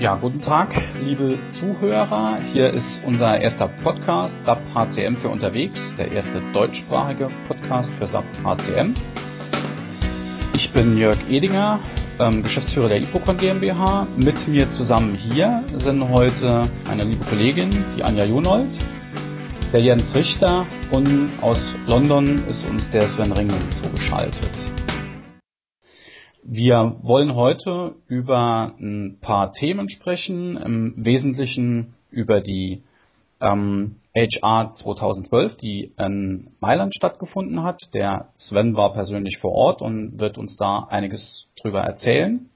Ja, guten Tag, liebe Zuhörer. Hier ist unser erster Podcast SAP HCM für unterwegs, der erste deutschsprachige Podcast für SAP HCM. Ich bin Jörg Edinger, ähm, Geschäftsführer der Ipocon GmbH. Mit mir zusammen hier sind heute meine liebe Kollegin, die Anja Junold, der Jens Richter und aus London ist uns der Sven Ringel zugeschaltet. Wir wollen heute über ein paar Themen sprechen, im Wesentlichen über die ähm, HR 2012, die in Mailand stattgefunden hat. Der Sven war persönlich vor Ort und wird uns da einiges drüber erzählen.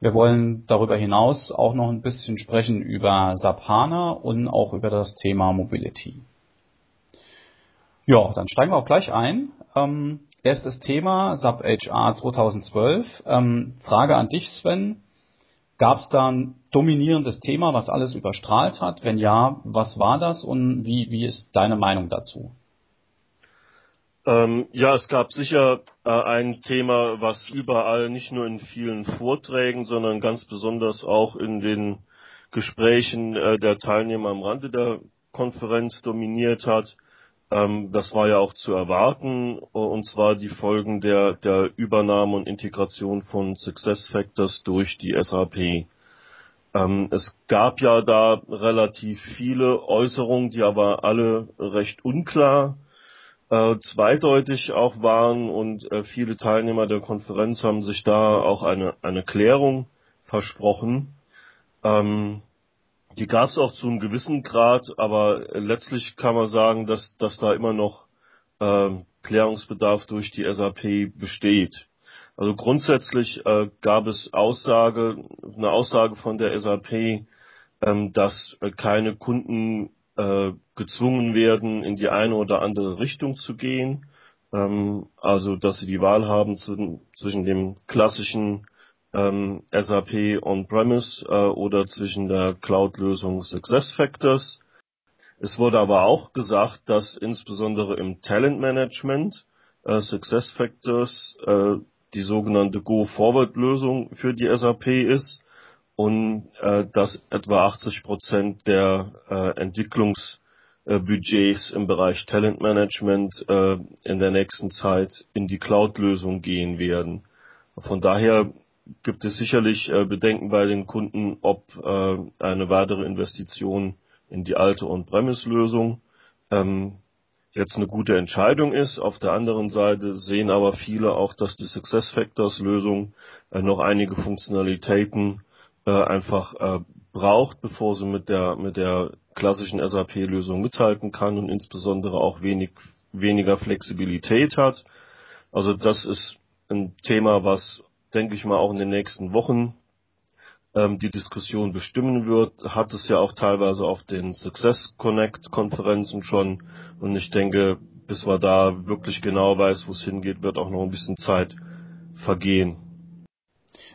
Wir wollen darüber hinaus auch noch ein bisschen sprechen über SAP HANA und auch über das Thema Mobility. Ja, dann steigen wir auch gleich ein. Ähm, Erstes Thema, SAP HR 2012. Ähm, Frage an dich, Sven. Gab es da ein dominierendes Thema, was alles überstrahlt hat? Wenn ja, was war das und wie, wie ist deine Meinung dazu? Ähm, ja, es gab sicher äh, ein Thema, was überall, nicht nur in vielen Vorträgen, sondern ganz besonders auch in den Gesprächen äh, der Teilnehmer am Rande der Konferenz dominiert hat. Ähm, das war ja auch zu erwarten, und zwar die Folgen der, der Übernahme und Integration von SuccessFactors durch die SAP. Ähm, es gab ja da relativ viele Äußerungen, die aber alle recht unklar, äh, zweideutig auch waren und äh, viele Teilnehmer der Konferenz haben sich da auch eine, eine Klärung versprochen. Ähm, die gab es auch zu einem gewissen Grad, aber letztlich kann man sagen, dass, dass da immer noch äh, Klärungsbedarf durch die SAP besteht. Also grundsätzlich äh, gab es Aussage, eine Aussage von der SAP, ähm, dass keine Kunden äh, gezwungen werden, in die eine oder andere Richtung zu gehen. Ähm, also dass sie die Wahl haben zu, zwischen dem klassischen ähm, SAP On-Premise äh, oder zwischen der Cloud-Lösung SuccessFactors. Es wurde aber auch gesagt, dass insbesondere im Talentmanagement äh, SuccessFactors äh, die sogenannte Go-Forward-Lösung für die SAP ist und äh, dass etwa 80 Prozent der äh, Entwicklungsbudgets im Bereich Talentmanagement äh, in der nächsten Zeit in die Cloud-Lösung gehen werden. Von daher gibt es sicherlich äh, Bedenken bei den Kunden, ob äh, eine weitere Investition in die alte On-Premise-Lösung ähm, jetzt eine gute Entscheidung ist. Auf der anderen Seite sehen aber viele auch, dass die SuccessFactors-Lösung äh, noch einige Funktionalitäten äh, einfach äh, braucht, bevor sie mit der mit der klassischen SAP-Lösung mithalten kann und insbesondere auch wenig weniger Flexibilität hat. Also das ist ein Thema, was denke ich mal, auch in den nächsten Wochen ähm, die Diskussion bestimmen wird. Hat es ja auch teilweise auf den Success Connect Konferenzen schon. Und ich denke, bis wir da wirklich genau weiß, wo es hingeht, wird auch noch ein bisschen Zeit vergehen.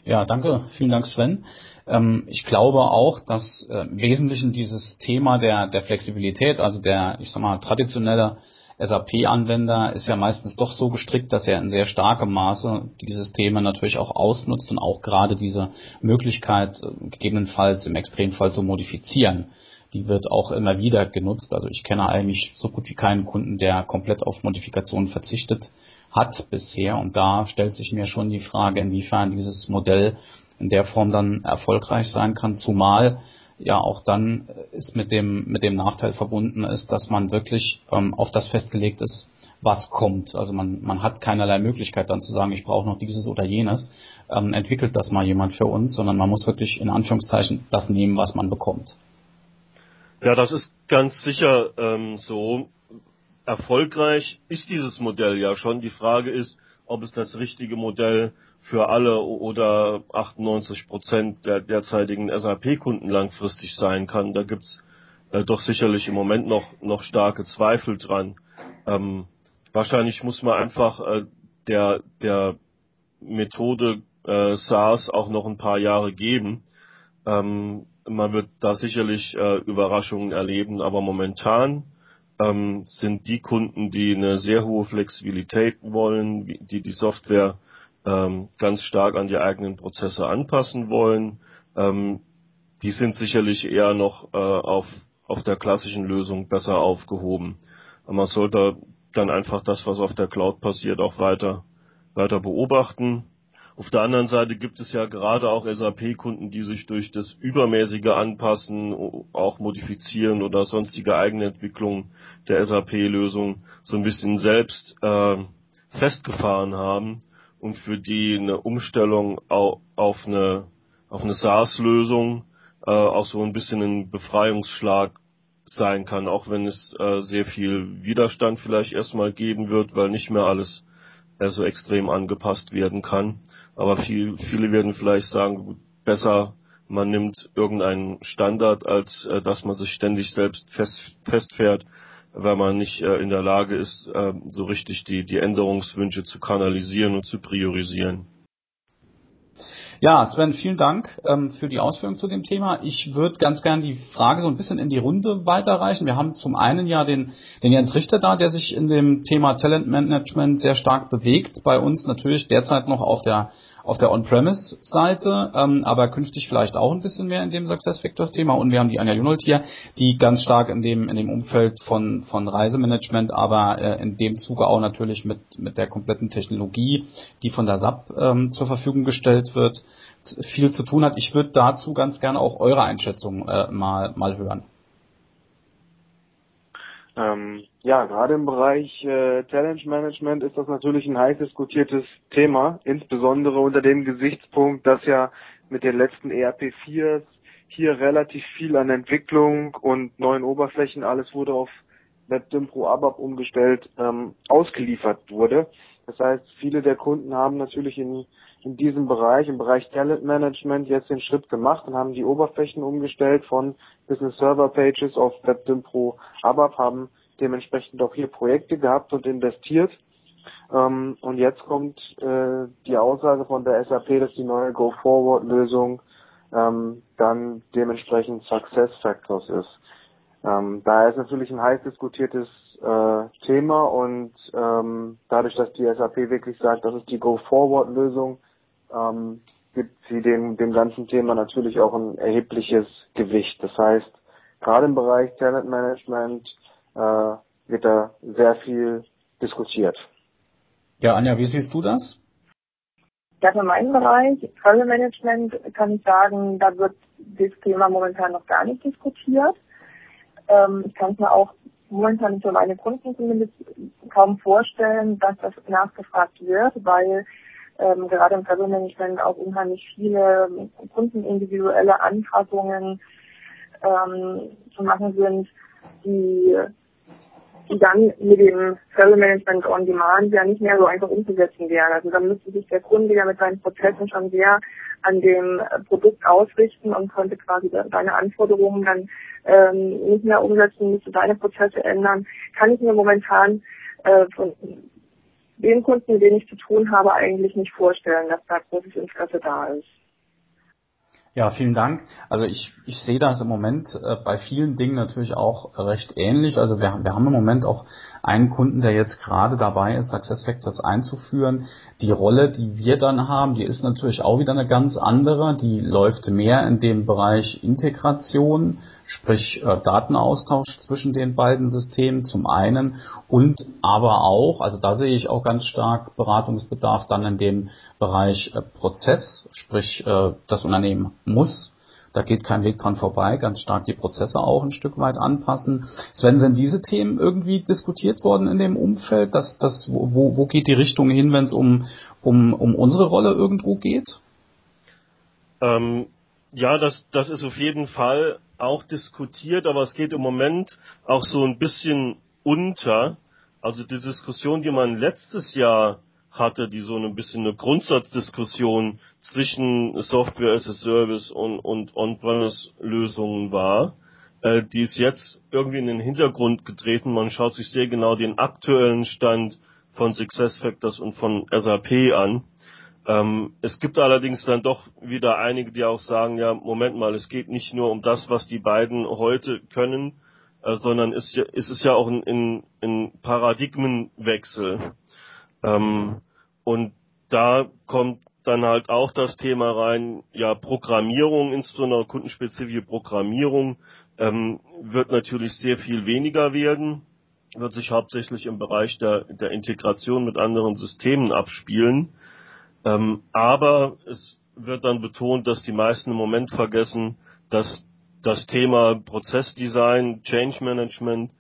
Ja, danke. Vielen Dank, Sven. Ähm, ich glaube auch, dass äh, im Wesentlichen dieses Thema der, der Flexibilität, also der, ich sag mal, traditionelle SAP-Anwender ist ja meistens doch so gestrickt, dass er in sehr starkem Maße die Systeme natürlich auch ausnutzt und auch gerade diese Möglichkeit, äh, gegebenenfalls im Extremfall zu modifizieren, die wird auch immer wieder genutzt. Also ich kenne eigentlich so gut wie keinen Kunden, der komplett auf Modifikationen verzichtet hat bisher. Und da stellt sich mir schon die Frage, inwiefern dieses Modell in der Form dann erfolgreich sein kann, zumal ja auch dann ist mit dem, mit dem Nachteil verbunden ist, dass man wirklich ähm, auf das festgelegt ist, was kommt. Also man, man hat keinerlei Möglichkeit dann zu sagen, ich brauche noch dieses oder jenes, ähm, entwickelt das mal jemand für uns, sondern man muss wirklich in Anführungszeichen das nehmen, was man bekommt. Ja, das ist ganz sicher ähm, so. Erfolgreich ist dieses Modell ja schon. Die Frage ist, ob es das richtige Modell für alle oder 98 Prozent der derzeitigen SAP-Kunden langfristig sein kann. Da gibt's äh, doch sicherlich im Moment noch, noch starke Zweifel dran. Ähm, wahrscheinlich muss man einfach äh, der, der Methode äh, SaaS auch noch ein paar Jahre geben. Ähm, man wird da sicherlich äh, Überraschungen erleben, aber momentan ähm, sind die Kunden, die eine sehr hohe Flexibilität wollen, die die Software ähm, ganz stark an die eigenen Prozesse anpassen wollen, ähm, die sind sicherlich eher noch äh, auf, auf der klassischen Lösung besser aufgehoben. Aber man sollte dann einfach das, was auf der Cloud passiert, auch weiter, weiter beobachten. Auf der anderen Seite gibt es ja gerade auch SAP-Kunden, die sich durch das übermäßige Anpassen, auch modifizieren oder sonstige Eigenentwicklung der SAP-Lösung so ein bisschen selbst äh, festgefahren haben und für die eine Umstellung auf eine, auf eine SaaS-Lösung äh, auch so ein bisschen ein Befreiungsschlag sein kann, auch wenn es äh, sehr viel Widerstand vielleicht erstmal geben wird, weil nicht mehr alles äh, so extrem angepasst werden kann. Aber viel, viele werden vielleicht sagen, besser man nimmt irgendeinen Standard, als äh, dass man sich ständig selbst fest, festfährt, weil man nicht äh, in der Lage ist, äh, so richtig die, die Änderungswünsche zu kanalisieren und zu priorisieren. Ja, Sven, vielen Dank ähm, für die Ausführungen zu dem Thema. Ich würde ganz gern die Frage so ein bisschen in die Runde weiterreichen. Wir haben zum einen ja den, den Jens Richter da, der sich in dem Thema Talentmanagement sehr stark bewegt. Bei uns natürlich derzeit noch auf der auf der On-Premise-Seite, ähm, aber künftig vielleicht auch ein bisschen mehr in dem SuccessFactors-Thema. Und wir haben die Anja Junold hier, die ganz stark in dem, in dem Umfeld von, von Reisemanagement, aber äh, in dem Zuge auch natürlich mit, mit der kompletten Technologie, die von der SAP ähm, zur Verfügung gestellt wird, viel zu tun hat. Ich würde dazu ganz gerne auch eure Einschätzung äh, mal, mal hören. Ähm, ja, gerade im Bereich äh, Challenge Management ist das natürlich ein heiß diskutiertes Thema, insbesondere unter dem Gesichtspunkt, dass ja mit den letzten ERP4 hier relativ viel an Entwicklung und neuen Oberflächen, alles wurde auf WebDim Pro ABAP umgestellt, ähm, ausgeliefert wurde. Das heißt, viele der Kunden haben natürlich in, in diesem Bereich, im Bereich Talent Management jetzt den Schritt gemacht und haben die Oberflächen umgestellt von Business Server Pages auf WebDim Pro ABAP, haben dementsprechend auch hier Projekte gehabt und investiert. Ähm, und jetzt kommt äh, die Aussage von der SAP, dass die neue Go-Forward-Lösung ähm, dann dementsprechend Success Factors ist. Ähm, daher ist natürlich ein heiß diskutiertes äh, Thema und ähm, dadurch, dass die SAP wirklich sagt, das ist die Go-Forward-Lösung, ähm, gibt sie dem, dem ganzen Thema natürlich auch ein erhebliches Gewicht. Das heißt, gerade im Bereich Talent Management äh, wird da sehr viel diskutiert. Ja, Anja, wie siehst du das? Ja, für meinen Bereich, Travel Management, kann ich sagen, da wird das Thema momentan noch gar nicht diskutiert. Ähm, ich kann es mir auch momentan nicht für meine Kunden zumindest kaum vorstellen, dass das nachgefragt wird, weil ähm, gerade im Travel Management auch unheimlich viele kundenindividuelle Anpassungen ähm, zu machen sind, die die dann mit dem Travel Management on Demand ja nicht mehr so einfach umzusetzen wären. Also da müsste sich der Kunde ja mit seinen Prozessen schon sehr an dem Produkt ausrichten und könnte quasi seine Anforderungen dann ähm, nicht mehr umsetzen, müsste seine Prozesse ändern. Kann ich mir momentan äh, von den Kunden, mit denen ich zu tun habe, eigentlich nicht vorstellen, dass da großes Interesse da ist. Ja, vielen Dank. Also ich, ich sehe das im Moment äh, bei vielen Dingen natürlich auch recht ähnlich. Also wir, wir haben im Moment auch einen Kunden, der jetzt gerade dabei ist, SuccessFactors einzuführen. Die Rolle, die wir dann haben, die ist natürlich auch wieder eine ganz andere. Die läuft mehr in dem Bereich Integration, sprich äh, Datenaustausch zwischen den beiden Systemen zum einen und aber auch, also da sehe ich auch ganz stark Beratungsbedarf dann in dem Bereich äh, Prozess, sprich äh, das Unternehmen muss da geht kein Weg dran vorbei, ganz stark die Prozesse auch ein Stück weit anpassen. Sven, sind diese Themen irgendwie diskutiert worden in dem Umfeld? Dass, dass, wo, wo geht die Richtung hin, wenn es um, um, um unsere Rolle irgendwo geht? Ähm, ja, das, das ist auf jeden Fall auch diskutiert, aber es geht im Moment auch so ein bisschen unter. Also die Diskussion, die man letztes Jahr hatte, die so ein bisschen eine Grundsatzdiskussion zwischen Software as a Service und, und On-Premise-Lösungen war. Äh, die ist jetzt irgendwie in den Hintergrund getreten. Man schaut sich sehr genau den aktuellen Stand von SuccessFactors und von SAP an. Ähm, es gibt allerdings dann doch wieder einige, die auch sagen, ja, Moment mal, es geht nicht nur um das, was die beiden heute können, äh, sondern ist, ist es ja auch ein, ein, ein Paradigmenwechsel. Ähm, und da kommt dann halt auch das Thema rein, ja, Programmierung, insbesondere kundenspezifische Programmierung, ähm, wird natürlich sehr viel weniger werden, wird sich hauptsächlich im Bereich der, der Integration mit anderen Systemen abspielen. Ähm, aber es wird dann betont, dass die meisten im Moment vergessen, dass das Thema Prozessdesign, Change Management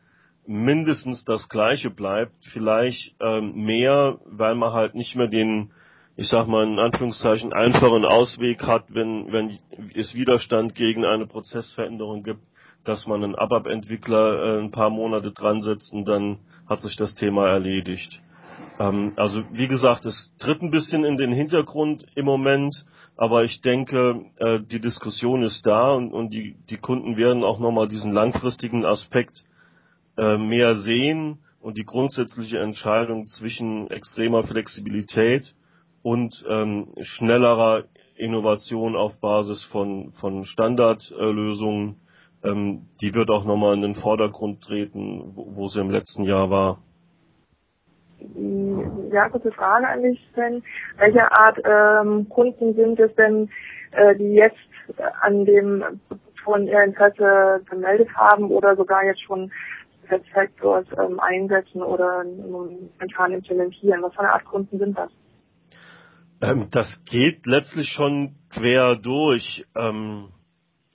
mindestens das gleiche bleibt, vielleicht ähm, mehr, weil man halt nicht mehr den, ich sag mal in Anführungszeichen, einfachen Ausweg hat, wenn, wenn es Widerstand gegen eine Prozessveränderung gibt, dass man einen ABAP-Entwickler äh, ein paar Monate dran setzt und dann hat sich das Thema erledigt. Ähm, also wie gesagt, es tritt ein bisschen in den Hintergrund im Moment, aber ich denke, äh, die Diskussion ist da und, und die, die Kunden werden auch nochmal diesen langfristigen Aspekt äh, mehr sehen und die grundsätzliche Entscheidung zwischen extremer Flexibilität und ähm, schnellerer Innovation auf Basis von, von Standardlösungen, ähm, die wird auch nochmal in den Vordergrund treten, wo, wo sie im letzten Jahr war. Ja, kurze Frage an dich, Sven. Welche Art ähm, Kunden sind es denn, äh, die jetzt an dem von ihr Interesse gemeldet haben oder sogar jetzt schon Factors ähm, einsetzen oder momentan implementieren? Was für eine Art Kunden sind das? Ähm, das geht letztlich schon quer durch. Ähm,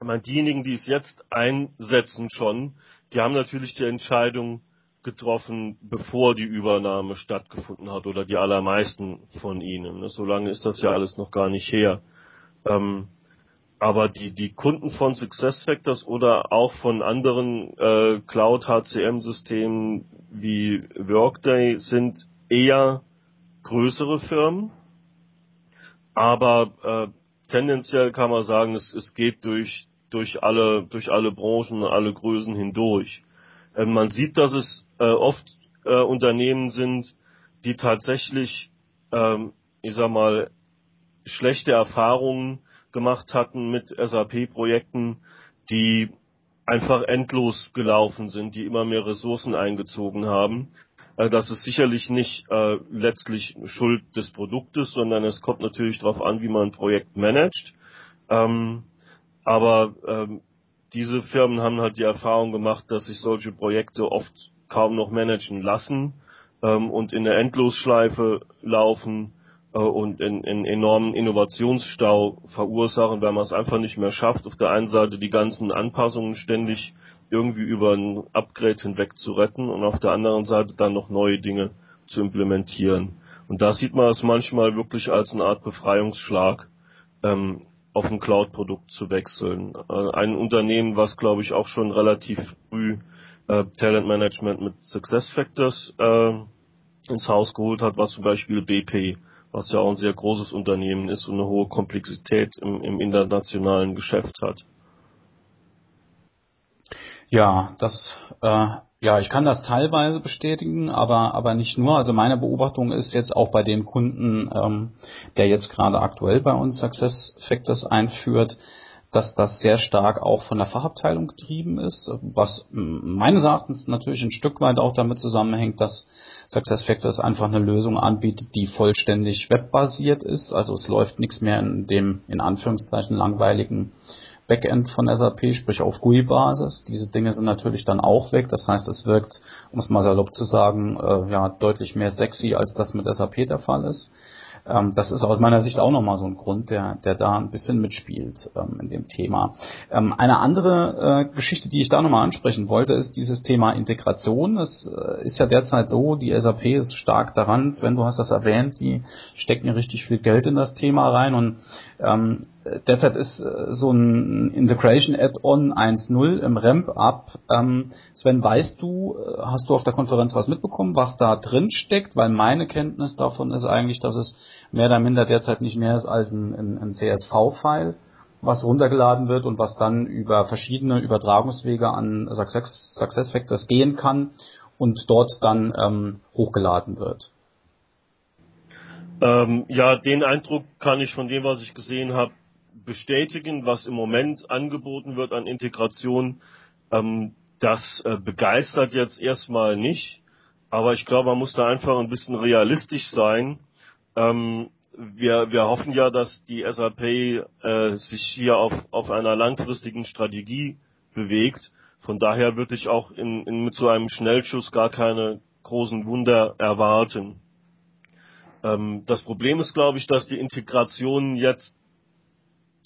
meine, diejenigen, die es jetzt einsetzen schon, die haben natürlich die Entscheidung getroffen, bevor die Übernahme stattgefunden hat oder die allermeisten von ihnen. So lange ist das ja alles noch gar nicht her. Ähm, aber die, die Kunden von SuccessFactors oder auch von anderen äh, Cloud-HCM-Systemen wie Workday sind eher größere Firmen. Aber äh, tendenziell kann man sagen, es, es geht durch, durch, alle, durch alle Branchen, alle Größen hindurch. Äh, man sieht, dass es äh, oft äh, Unternehmen sind, die tatsächlich, ähm, ich sag mal, schlechte Erfahrungen gemacht hatten mit SAP-Projekten, die einfach endlos gelaufen sind, die immer mehr Ressourcen eingezogen haben. Äh, das ist sicherlich nicht äh, letztlich Schuld des Produktes, sondern es kommt natürlich darauf an, wie man ein Projekt managt. Ähm, aber ähm, diese Firmen haben halt die Erfahrung gemacht, dass sich solche Projekte oft kaum noch managen lassen ähm, und in der Endlosschleife laufen und in, in enormen Innovationsstau verursachen, weil man es einfach nicht mehr schafft, auf der einen Seite die ganzen Anpassungen ständig irgendwie über ein Upgrade hinweg zu retten und auf der anderen Seite dann noch neue Dinge zu implementieren. Und da sieht man es manchmal wirklich als eine Art Befreiungsschlag, ähm, auf ein Cloud-Produkt zu wechseln. Äh, ein Unternehmen, was glaube ich auch schon relativ früh äh, Talent Management mit Success Factors äh, ins Haus geholt hat, war zum Beispiel BP was ja auch ein sehr großes Unternehmen ist und eine hohe Komplexität im, im internationalen Geschäft hat. Ja, das, äh, ja, ich kann das teilweise bestätigen, aber, aber nicht nur. Also meine Beobachtung ist jetzt auch bei dem Kunden, ähm, der jetzt gerade aktuell bei uns Success Factors einführt, dass das sehr stark auch von der Fachabteilung getrieben ist, was meines Erachtens natürlich ein Stück weit auch damit zusammenhängt, dass SuccessFactors einfach eine Lösung anbietet, die vollständig webbasiert ist. Also es läuft nichts mehr in dem in Anführungszeichen langweiligen Backend von SAP, sprich auf GUI-Basis. Diese Dinge sind natürlich dann auch weg. Das heißt, es wirkt, um es mal salopp zu sagen, äh, ja deutlich mehr sexy, als das mit SAP der Fall ist. Ähm, das ist aus meiner Sicht auch nochmal so ein Grund, der, der da ein bisschen mitspielt ähm, in dem Thema. Ähm, eine andere äh, Geschichte, die ich da nochmal ansprechen wollte, ist dieses Thema Integration. Es äh, ist ja derzeit so, die SAP ist stark daran, Sven, du hast das erwähnt, die stecken richtig viel Geld in das Thema rein und ähm, derzeit ist äh, so ein Integration Add-on 1.0 im Ramp-Up. Ähm, Sven, weißt du, äh, hast du auf der Konferenz was mitbekommen, was da drin steckt? Weil meine Kenntnis davon ist eigentlich, dass es mehr oder minder derzeit nicht mehr ist als ein, ein, ein CSV-File, was runtergeladen wird und was dann über verschiedene Übertragungswege an Success, SuccessFactors gehen kann und dort dann ähm, hochgeladen wird. Ähm, ja, den Eindruck kann ich von dem, was ich gesehen habe, bestätigen, was im Moment angeboten wird an Integration. Ähm, das äh, begeistert jetzt erstmal nicht, aber ich glaube, man muss da einfach ein bisschen realistisch sein. Ähm, wir, wir hoffen ja, dass die SAP äh, sich hier auf, auf einer langfristigen Strategie bewegt. Von daher würde ich auch in, in, mit so einem Schnellschuss gar keine großen Wunder erwarten. Ähm, das Problem ist, glaube ich, dass die Integrationen jetzt,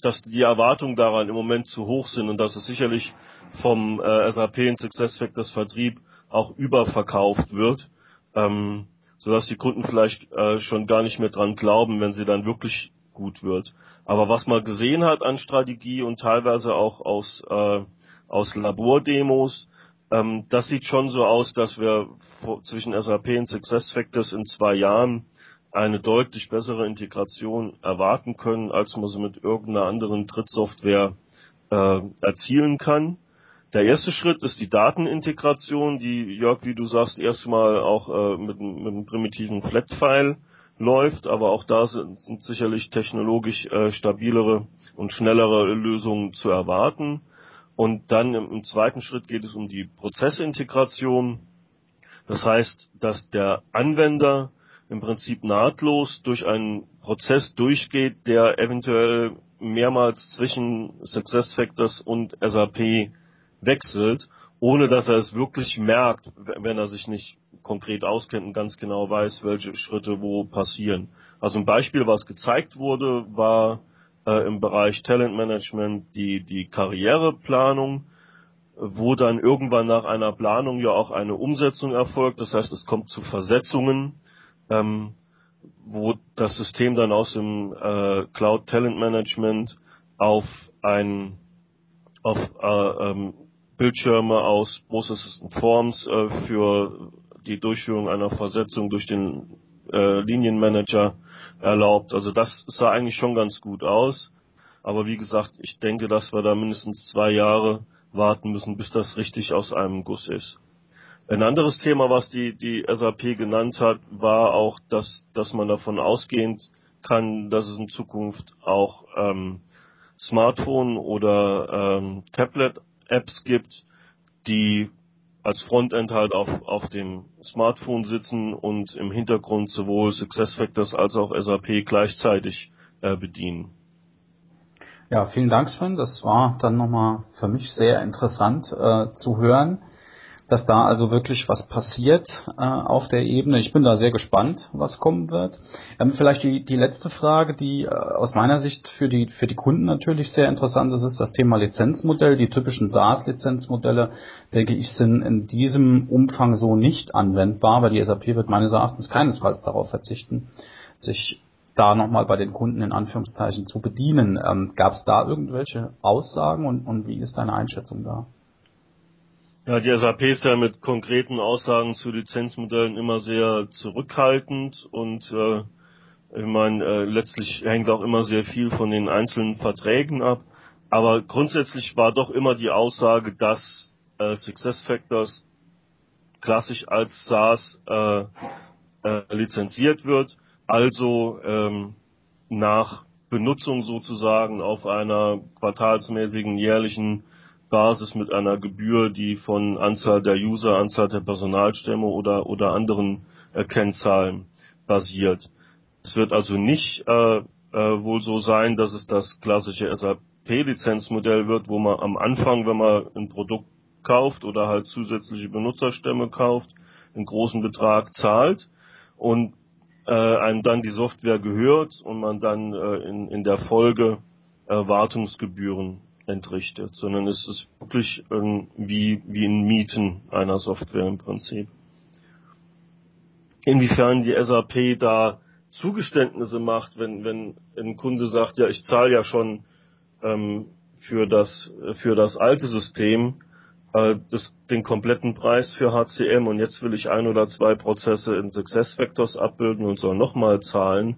dass die Erwartungen daran im Moment zu hoch sind und dass es sicherlich vom äh, SAP in SuccessFactors Vertrieb auch überverkauft wird. Ähm, sodass die Kunden vielleicht äh, schon gar nicht mehr dran glauben, wenn sie dann wirklich gut wird. Aber was man gesehen hat an Strategie und teilweise auch aus, äh, aus Labordemos, ähm, das sieht schon so aus, dass wir zwischen SAP und SuccessFactors in zwei Jahren eine deutlich bessere Integration erwarten können, als man sie mit irgendeiner anderen Drittsoftware äh, erzielen kann. Der erste Schritt ist die Datenintegration, die Jörg, wie du sagst, erstmal auch äh, mit, mit einem primitiven Flat-File läuft, aber auch da sind, sind sicherlich technologisch äh, stabilere und schnellere Lösungen zu erwarten. Und dann im, im zweiten Schritt geht es um die Prozessintegration. Das heißt, dass der Anwender im Prinzip nahtlos durch einen Prozess durchgeht, der eventuell mehrmals zwischen SuccessFactors und SAP wechselt, ohne dass er es wirklich merkt, wenn er sich nicht konkret auskennt und ganz genau weiß, welche Schritte wo passieren. Also ein Beispiel, was gezeigt wurde, war äh, im Bereich Talentmanagement die, die Karriereplanung, wo dann irgendwann nach einer Planung ja auch eine Umsetzung erfolgt. Das heißt, es kommt zu Versetzungen, ähm, wo das System dann aus dem äh, Cloud Talent Management auf ein auf äh, ähm, Bildschirme aus Process Forms äh, für die Durchführung einer Versetzung durch den äh, Linienmanager erlaubt. Also das sah eigentlich schon ganz gut aus. Aber wie gesagt, ich denke, dass wir da mindestens zwei Jahre warten müssen, bis das richtig aus einem Guss ist. Ein anderes Thema, was die, die SAP genannt hat, war auch, dass, dass man davon ausgehend kann, dass es in Zukunft auch ähm, Smartphone oder ähm, Tablet Apps gibt, die als Frontend halt auf, auf dem Smartphone sitzen und im Hintergrund sowohl SuccessFactors als auch SAP gleichzeitig äh, bedienen. Ja, vielen Dank Sven. Das war dann nochmal für mich sehr interessant äh, zu hören dass da also wirklich was passiert äh, auf der Ebene. Ich bin da sehr gespannt, was kommen wird. Ähm, vielleicht die, die letzte Frage, die äh, aus meiner Sicht für die, für die Kunden natürlich sehr interessant ist, ist das Thema Lizenzmodell. Die typischen SaaS-Lizenzmodelle, denke ich, sind in diesem Umfang so nicht anwendbar, weil die SAP wird meines Erachtens keinesfalls darauf verzichten, sich da nochmal bei den Kunden in Anführungszeichen zu bedienen. Ähm, Gab es da irgendwelche Aussagen und, und wie ist deine Einschätzung da? Ja, die SAP ist ja mit konkreten Aussagen zu Lizenzmodellen immer sehr zurückhaltend und äh, ich meine, äh, letztlich hängt auch immer sehr viel von den einzelnen Verträgen ab. Aber grundsätzlich war doch immer die Aussage, dass äh, SuccessFactors klassisch als SaaS äh, äh, lizenziert wird, also ähm, nach Benutzung sozusagen auf einer quartalsmäßigen jährlichen Basis mit einer Gebühr, die von Anzahl der User, Anzahl der Personalstämme oder, oder anderen äh, Kennzahlen basiert. Es wird also nicht äh, äh, wohl so sein, dass es das klassische SAP-Lizenzmodell wird, wo man am Anfang, wenn man ein Produkt kauft oder halt zusätzliche Benutzerstämme kauft, einen großen Betrag zahlt und äh, einem dann die Software gehört und man dann äh, in, in der Folge äh, Wartungsgebühren entrichtet, sondern es ist wirklich irgendwie wie ein Mieten einer Software im Prinzip. Inwiefern die SAP da Zugeständnisse macht, wenn, wenn ein Kunde sagt, ja, ich zahle ja schon ähm, für das für das alte System äh, das, den kompletten Preis für HCM und jetzt will ich ein oder zwei Prozesse in SuccessFactors abbilden und soll nochmal zahlen.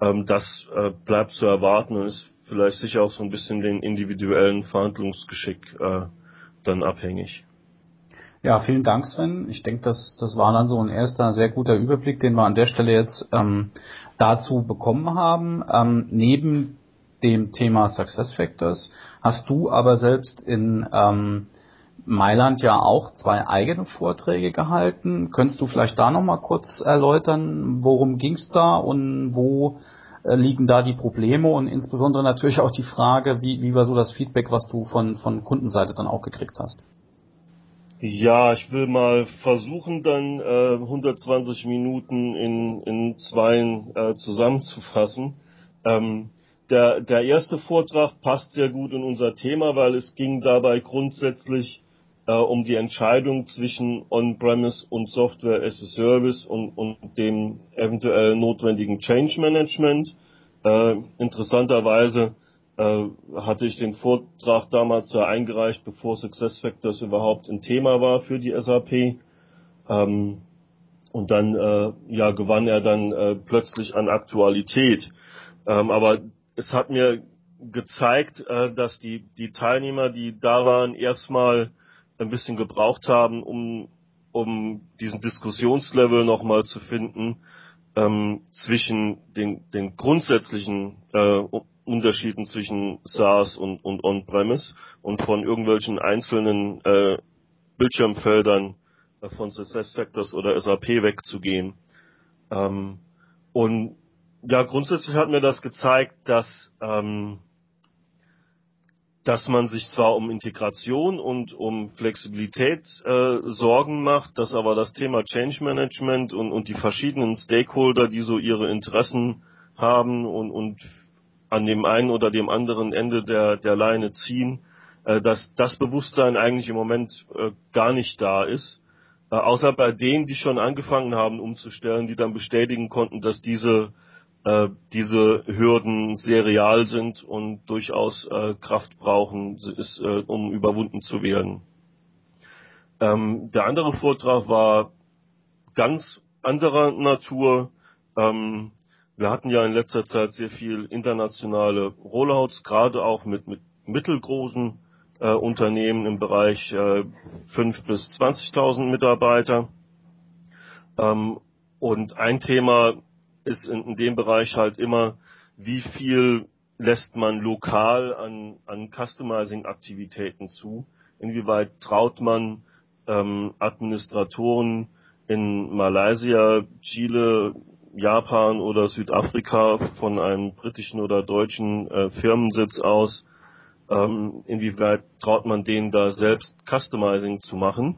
Ähm, das äh, bleibt zu erwarten und ist vielleicht sicher auch so ein bisschen den individuellen Verhandlungsgeschick äh, dann abhängig. Ja, vielen Dank, Sven. Ich denke, das, das war dann so ein erster sehr guter Überblick, den wir an der Stelle jetzt ähm, dazu bekommen haben. Ähm, neben dem Thema Success Factors hast du aber selbst in ähm, Mailand ja auch zwei eigene Vorträge gehalten. Könntest du vielleicht da nochmal kurz erläutern, worum ging es da und wo liegen da die Probleme und insbesondere natürlich auch die Frage, wie, wie war so das Feedback, was du von, von Kundenseite dann auch gekriegt hast? Ja, ich will mal versuchen, dann äh, 120 Minuten in, in zwei äh, zusammenzufassen. Ähm, der, der erste Vortrag passt sehr gut in unser Thema, weil es ging dabei grundsätzlich äh, um die Entscheidung zwischen On-Premise und Software as a Service und, und dem eventuell notwendigen Change Management. Äh, interessanterweise äh, hatte ich den Vortrag damals ja eingereicht, bevor SuccessFactors überhaupt ein Thema war für die SAP. Ähm, und dann äh, ja gewann er dann äh, plötzlich an Aktualität. Ähm, aber es hat mir gezeigt, äh, dass die die Teilnehmer, die da waren, erstmal ein bisschen gebraucht haben, um, um diesen Diskussionslevel nochmal zu finden ähm, zwischen den, den grundsätzlichen äh, Unterschieden zwischen SaaS und, und On-Premise und von irgendwelchen einzelnen äh, Bildschirmfeldern äh, von SuccessFactors oder SAP wegzugehen. Ähm, und ja, grundsätzlich hat mir das gezeigt, dass ähm, dass man sich zwar um Integration und um Flexibilität äh, Sorgen macht, dass aber das Thema Change Management und, und die verschiedenen Stakeholder, die so ihre Interessen haben und, und an dem einen oder dem anderen Ende der, der Leine ziehen, äh, dass das Bewusstsein eigentlich im Moment äh, gar nicht da ist. Äh, außer bei denen, die schon angefangen haben umzustellen, die dann bestätigen konnten, dass diese äh, diese Hürden sehr real sind und durchaus äh, Kraft brauchen, ist, äh, um überwunden zu werden. Ähm, der andere Vortrag war ganz anderer Natur. Ähm, wir hatten ja in letzter Zeit sehr viel internationale Rollouts, gerade auch mit, mit mittelgroßen äh, Unternehmen im Bereich äh, 5 bis 20.000 Mitarbeiter. Ähm, und ein Thema, ist in, in dem Bereich halt immer, wie viel lässt man lokal an, an Customizing-Aktivitäten zu? Inwieweit traut man ähm, Administratoren in Malaysia, Chile, Japan oder Südafrika von einem britischen oder deutschen äh, Firmensitz aus, ähm, inwieweit traut man denen da selbst Customizing zu machen?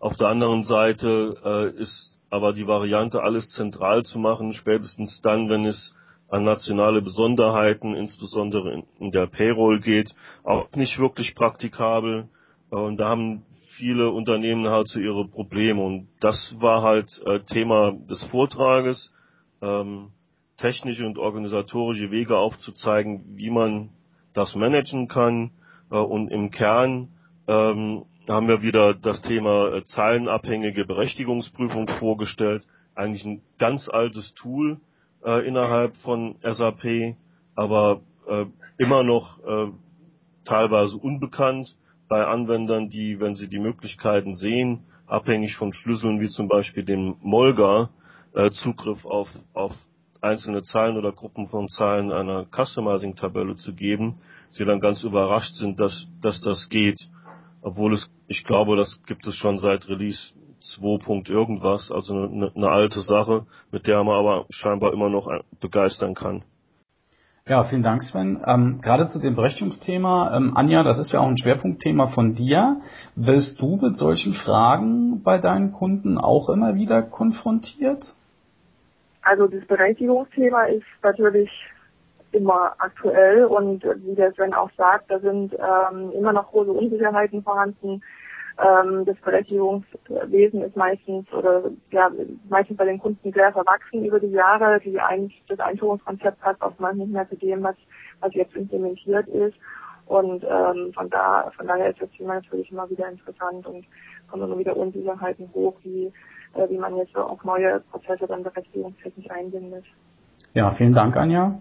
Auf der anderen Seite äh, ist aber die Variante, alles zentral zu machen, spätestens dann, wenn es an nationale Besonderheiten, insbesondere in, der Payroll geht, auch nicht wirklich praktikabel. Und da haben viele Unternehmen halt so ihre Probleme. Und das war halt äh, Thema des Vortrages, ähm, technische und organisatorische Wege aufzuzeigen, wie man das managen kann. Äh, und im Kern ähm, haben wir wieder das Thema äh, zahlenabhängige Berechtigungsprüfung vorgestellt. Eigentlich ein ganz altes Tool äh, innerhalb von SAP, aber äh, immer noch äh, teilweise unbekannt bei Anwendern, die, wenn sie die Möglichkeiten sehen, abhängig von Schlüsseln wie zum Beispiel dem Molga, äh, Zugriff auf, auf einzelne Zahlen oder Gruppen von Zahlen einer Customizing-Tabelle zu geben, sie dann ganz überrascht sind, dass, dass das geht obwohl es, ich glaube, das gibt es schon seit Release 2. irgendwas, also eine, eine alte Sache, mit der man aber scheinbar immer noch begeistern kann. Ja, vielen Dank, Sven. Ähm, gerade zu dem Berechtigungsthema, ähm, Anja, das ist ja auch ein Schwerpunktthema von dir. Wirst du mit solchen Fragen bei deinen Kunden auch immer wieder konfrontiert? Also das Berechtigungsthema ist natürlich immer aktuell und wie der Sven auch sagt, da sind ähm, immer noch große Unsicherheiten vorhanden. Ähm, das Berechtigungswesen ist meistens oder ja meistens bei den Kunden sehr verwachsen über die Jahre. Die ein, das Einführungskonzept passt oftmals nicht mehr zu dem, was, was jetzt implementiert ist. Und ähm, von da von daher ist das Thema natürlich immer wieder interessant und kommen immer wieder Unsicherheiten hoch, wie, äh, wie man jetzt auch neue Prozesse dann berechtigungstechnisch einbindet. Ja, vielen Dank, Anja.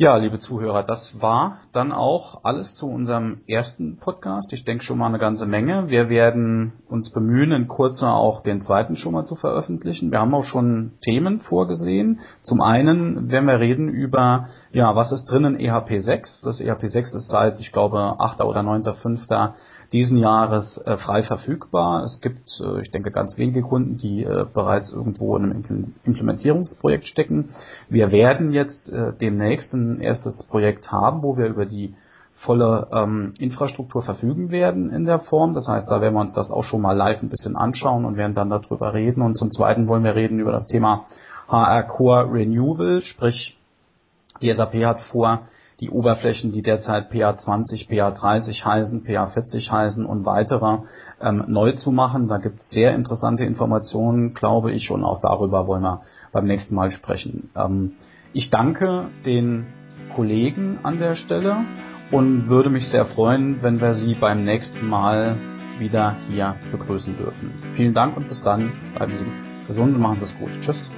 Ja, liebe Zuhörer, das war dann auch alles zu unserem ersten Podcast. Ich denke schon mal eine ganze Menge. Wir werden uns bemühen, in kurzer auch den zweiten schon mal zu veröffentlichen. Wir haben auch schon Themen vorgesehen. Zum einen werden wir reden über, ja, was ist drin in EHP 6? Das EHP 6 ist seit, ich glaube, 8. oder 9.5. diesen Jahres äh, frei verfügbar. Es gibt, äh, ich denke, ganz wenige Kunden, die äh, bereits irgendwo in einem Implementierungsprojekt stecken. Wir werden jetzt äh, demnächst ein erstes Projekt haben, wo wir über die volle ähm, Infrastruktur verfügen werden in der Form. Das heißt, da werden wir uns das auch schon mal live ein bisschen anschauen und werden dann darüber reden. Und zum Zweiten wollen wir reden über das Thema HR Core Renewal, sprich die SAP hat vor, die Oberflächen, die derzeit PA20, PA30 heißen, PA40 heißen und weitere ähm, neu zu machen. Da gibt es sehr interessante Informationen, glaube ich, und auch darüber wollen wir beim nächsten Mal sprechen. Ähm, ich danke den Kollegen an der Stelle und würde mich sehr freuen, wenn wir Sie beim nächsten Mal wieder hier begrüßen dürfen. Vielen Dank und bis dann. Bleiben Sie gesund und machen Sie es gut. Tschüss.